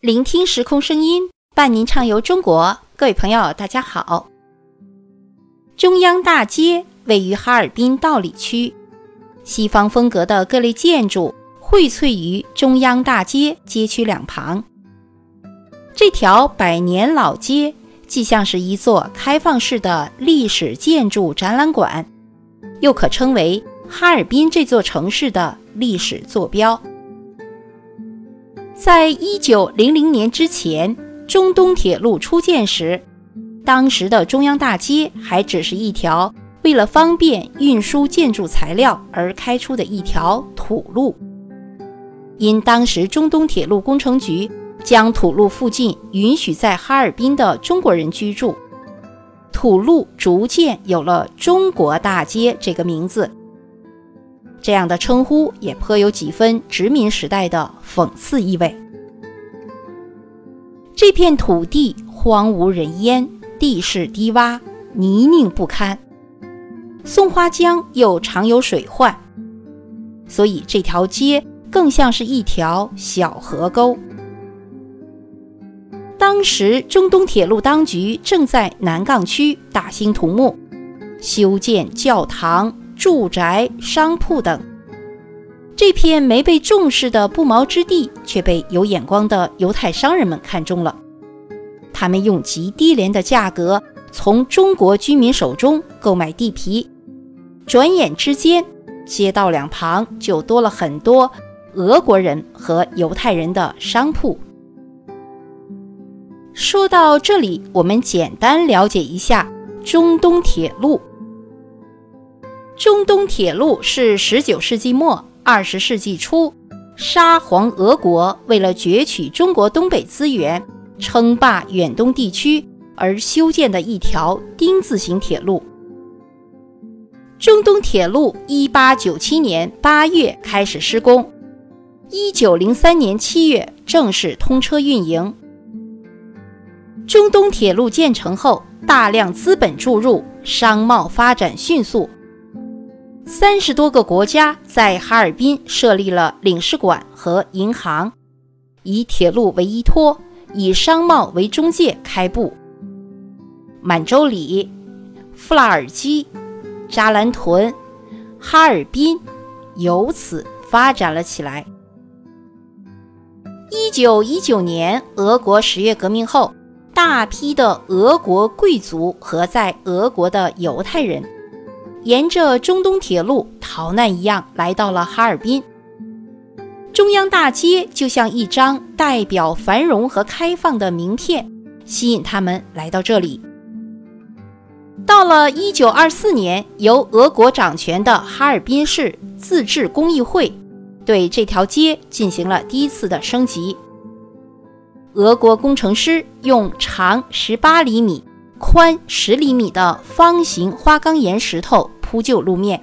聆听时空声音，伴您畅游中国。各位朋友，大家好。中央大街位于哈尔滨道里区，西方风格的各类建筑荟萃于中央大街街区两旁。这条百年老街，既像是一座开放式的历史建筑展览馆，又可称为哈尔滨这座城市的历史坐标。在一九零零年之前，中东铁路初建时。当时的中央大街还只是一条为了方便运输建筑材料而开出的一条土路。因当时中东铁路工程局将土路附近允许在哈尔滨的中国人居住，土路逐渐有了“中国大街”这个名字。这样的称呼也颇有几分殖民时代的讽刺意味。这片土地荒无人烟。地势低洼，泥泞不堪，松花江又常有水患，所以这条街更像是一条小河沟。当时中东铁路当局正在南岗区大兴土木，修建教堂、住宅、商铺等。这片没被重视的不毛之地，却被有眼光的犹太商人们看中了。他们用极低廉的价格从中国居民手中购买地皮，转眼之间，街道两旁就多了很多俄国人和犹太人的商铺。说到这里，我们简单了解一下中东铁路。中东铁路是19世纪末20世纪初，沙皇俄国为了攫取中国东北资源。称霸远东地区而修建的一条丁字形铁路。中东铁路1897年8月开始施工，1903年7月正式通车运营。中东铁路建成后，大量资本注入，商贸发展迅速。三十多个国家在哈尔滨设立了领事馆和银行，以铁路为依托。以商贸为中介开埠，满洲里、富拉尔基、扎兰屯、哈尔滨由此发展了起来。一九一九年，俄国十月革命后，大批的俄国贵族和在俄国的犹太人，沿着中东铁路逃难一样来到了哈尔滨。中央大街就像一张代表繁荣和开放的名片，吸引他们来到这里。到了1924年，由俄国掌权的哈尔滨市自治公益会对这条街进行了第一次的升级。俄国工程师用长18厘米、宽10厘米的方形花岗岩石头铺就路面，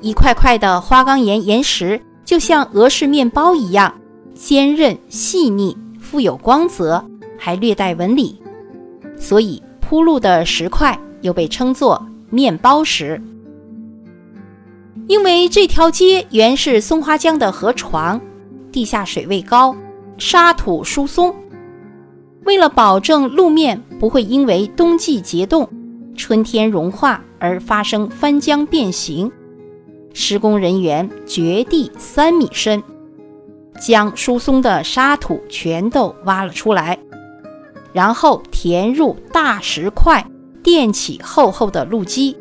一块块的花岗岩岩石。就像俄式面包一样坚韧细腻，富有光泽，还略带纹理，所以铺路的石块又被称作面包石。因为这条街原是松花江的河床，地下水位高，沙土疏松，为了保证路面不会因为冬季结冻、春天融化而发生翻浆变形。施工人员掘地三米深，将疏松的沙土全都挖了出来，然后填入大石块，垫起厚厚的路基，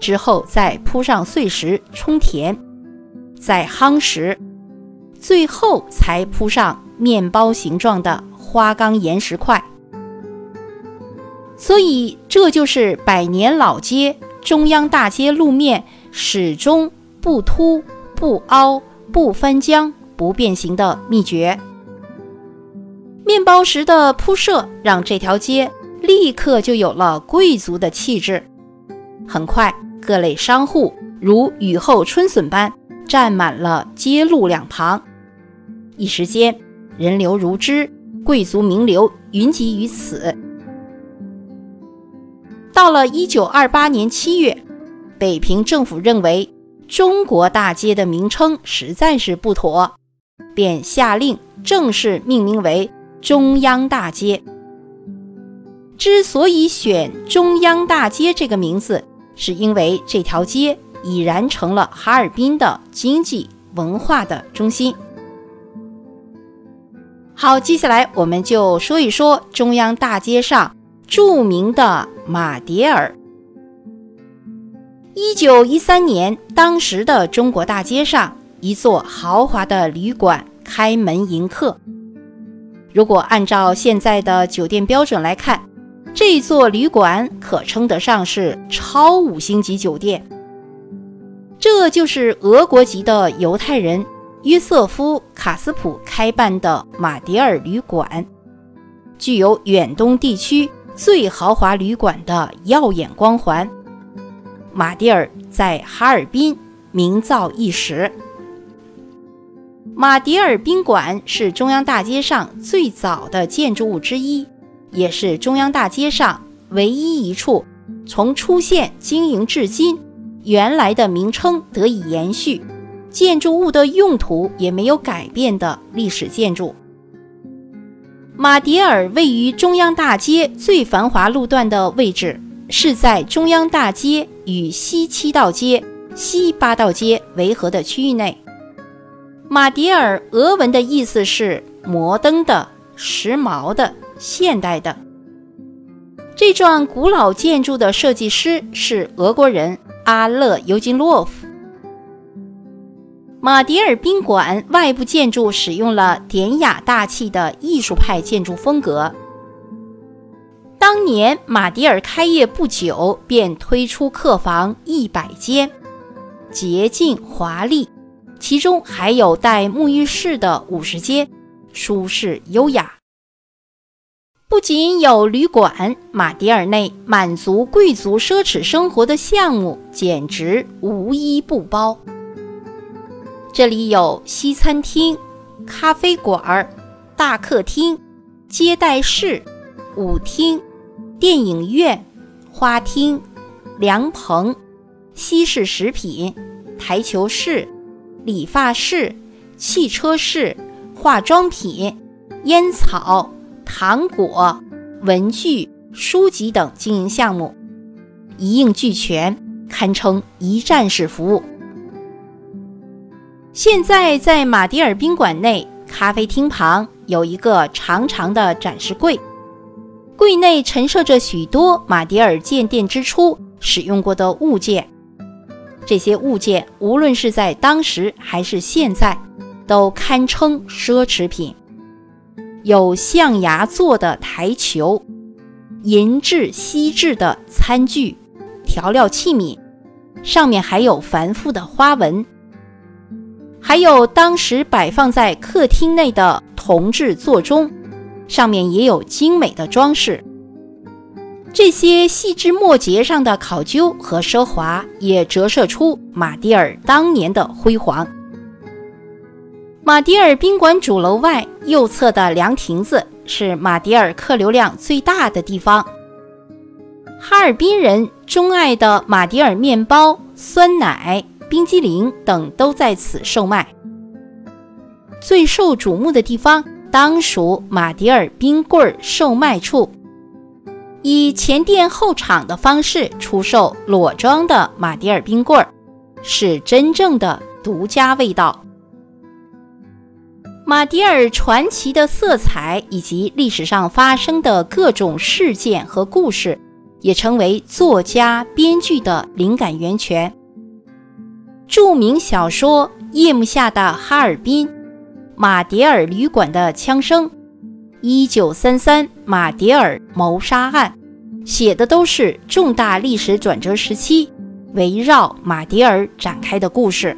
之后再铺上碎石充填，再夯实，最后才铺上面包形状的花岗岩石块。所以，这就是百年老街中央大街路面。始终不凸、不凹、不翻浆、不变形的秘诀。面包石的铺设让这条街立刻就有了贵族的气质。很快，各类商户如雨后春笋般占满了街路两旁，一时间人流如织，贵族名流云集于此。到了一九二八年七月。北平政府认为“中国大街”的名称实在是不妥，便下令正式命名为中央大街。之所以选中央大街这个名字，是因为这条街已然成了哈尔滨的经济文化的中心。好，接下来我们就说一说中央大街上著名的马迭尔。一九一三年，当时的中国大街上，一座豪华的旅馆开门迎客。如果按照现在的酒店标准来看，这座旅馆可称得上是超五星级酒店。这就是俄国籍的犹太人约瑟夫·卡斯普开办的马迭尔旅馆，具有远东地区最豪华旅馆的耀眼光环。马迭尔在哈尔滨名噪一时。马迭尔宾馆是中央大街上最早的建筑物之一。也是中央大街上唯一一处从出现经营至今，原来的名称得以延续，建筑物的用途也没有改变的历史建筑。马迭尔位于中央大街最繁华路段的位置，是在中央大街与西七道街、西八道街围合的区域内。马迭尔俄文的意思是摩登的、时髦的。现代的这幢古老建筑的设计师是俄国人阿勒尤金洛夫。马迭尔宾馆外部建筑使用了典雅大气的艺术派建筑风格。当年马迭尔开业不久，便推出客房一百间，洁净华丽，其中还有带沐浴室的五十间，舒适优雅。不仅有旅馆，马迭尔内满足贵族奢侈生活的项目简直无一不包。这里有西餐厅、咖啡馆、大客厅、接待室、舞厅、电影院、花厅、凉棚、西式食品、台球室、理发室、汽车室、化妆品、烟草。糖果、文具、书籍等经营项目一应俱全，堪称一站式服务。现在在马迭尔宾馆内咖啡厅旁有一个长长的展示柜，柜内陈设着许多马迭尔建店之初使用过的物件。这些物件无论是在当时还是现在，都堪称奢侈品。有象牙做的台球，银质、锡制的餐具、调料器皿，上面还有繁复的花纹；还有当时摆放在客厅内的铜制座钟，上面也有精美的装饰。这些细枝末节上的考究和奢华，也折射出马迭尔当年的辉煌。马迭尔宾馆主楼外右侧的凉亭子是马迭尔客流量最大的地方。哈尔滨人钟爱的马迭尔面包、酸奶、冰激凌等都在此售卖。最受瞩目的地方当属马迭尔冰棍售卖处，以前店后厂的方式出售裸装的马迭尔冰棍，是真正的独家味道。马迭尔传奇的色彩以及历史上发生的各种事件和故事，也成为作家编剧的灵感源泉。著名小说《夜幕下的哈尔滨》，马迭尔旅馆的枪声，一九三三马迭尔谋杀案，写的都是重大历史转折时期围绕马迭尔展开的故事。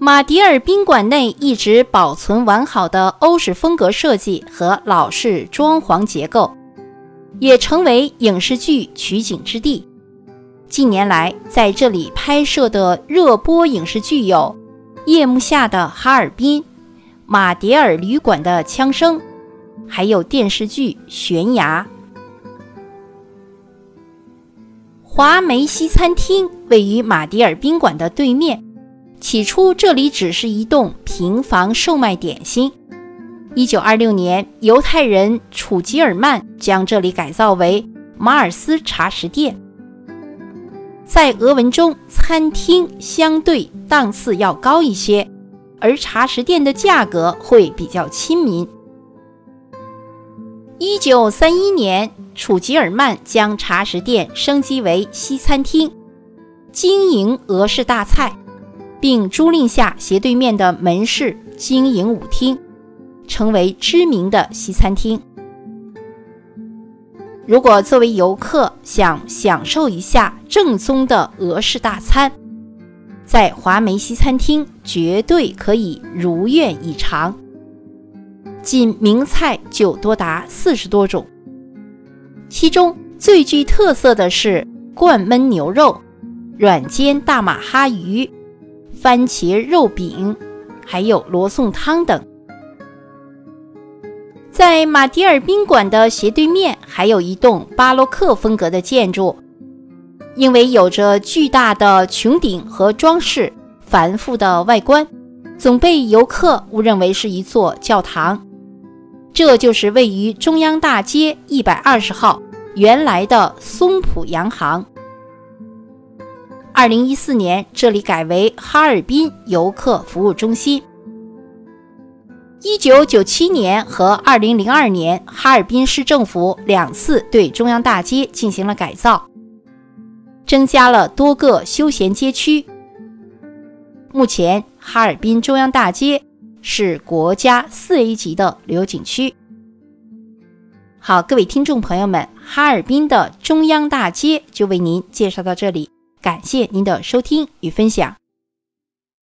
马迭尔宾馆内一直保存完好的欧式风格设计和老式装潢结构，也成为影视剧取景之地。近年来，在这里拍摄的热播影视剧有《夜幕下的哈尔滨》《马迭尔旅馆的枪声》，还有电视剧《悬崖》。华梅西餐厅位于马迭尔宾馆的对面。起初这里只是一栋平房售卖点心。一九二六年，犹太人楚吉尔曼将这里改造为马尔斯茶食店。在俄文中，餐厅相对档次要高一些，而茶食店的价格会比较亲民。一九三一年，楚吉尔曼将茶食店升级为西餐厅，经营俄式大菜，并租赁下斜对面的门市经营舞厅。成为知名的西餐厅。如果作为游客想享受一下正宗的俄式大餐，在华梅西餐厅绝对可以如愿以偿。仅名菜就多达四十多种，其中最具特色的是灌焖牛肉、软煎大马哈鱼、番茄肉饼，还有罗宋汤等。在马迭尔宾馆的斜对面，还有一栋巴洛克风格的建筑，因为有着巨大的穹顶和装饰繁复的外观，总被游客误认为是一座教堂。这就是位于中央大街一百二十号原来的松浦洋行。二零一四年，这里改为哈尔滨游客服务中心。一九九七年和二零零二年，哈尔滨市政府两次对中央大街进行了改造，增加了多个休闲街区。目前，哈尔滨中央大街是国家四 A 级的旅游景区。好，各位听众朋友们，哈尔滨的中央大街就为您介绍到这里，感谢您的收听与分享。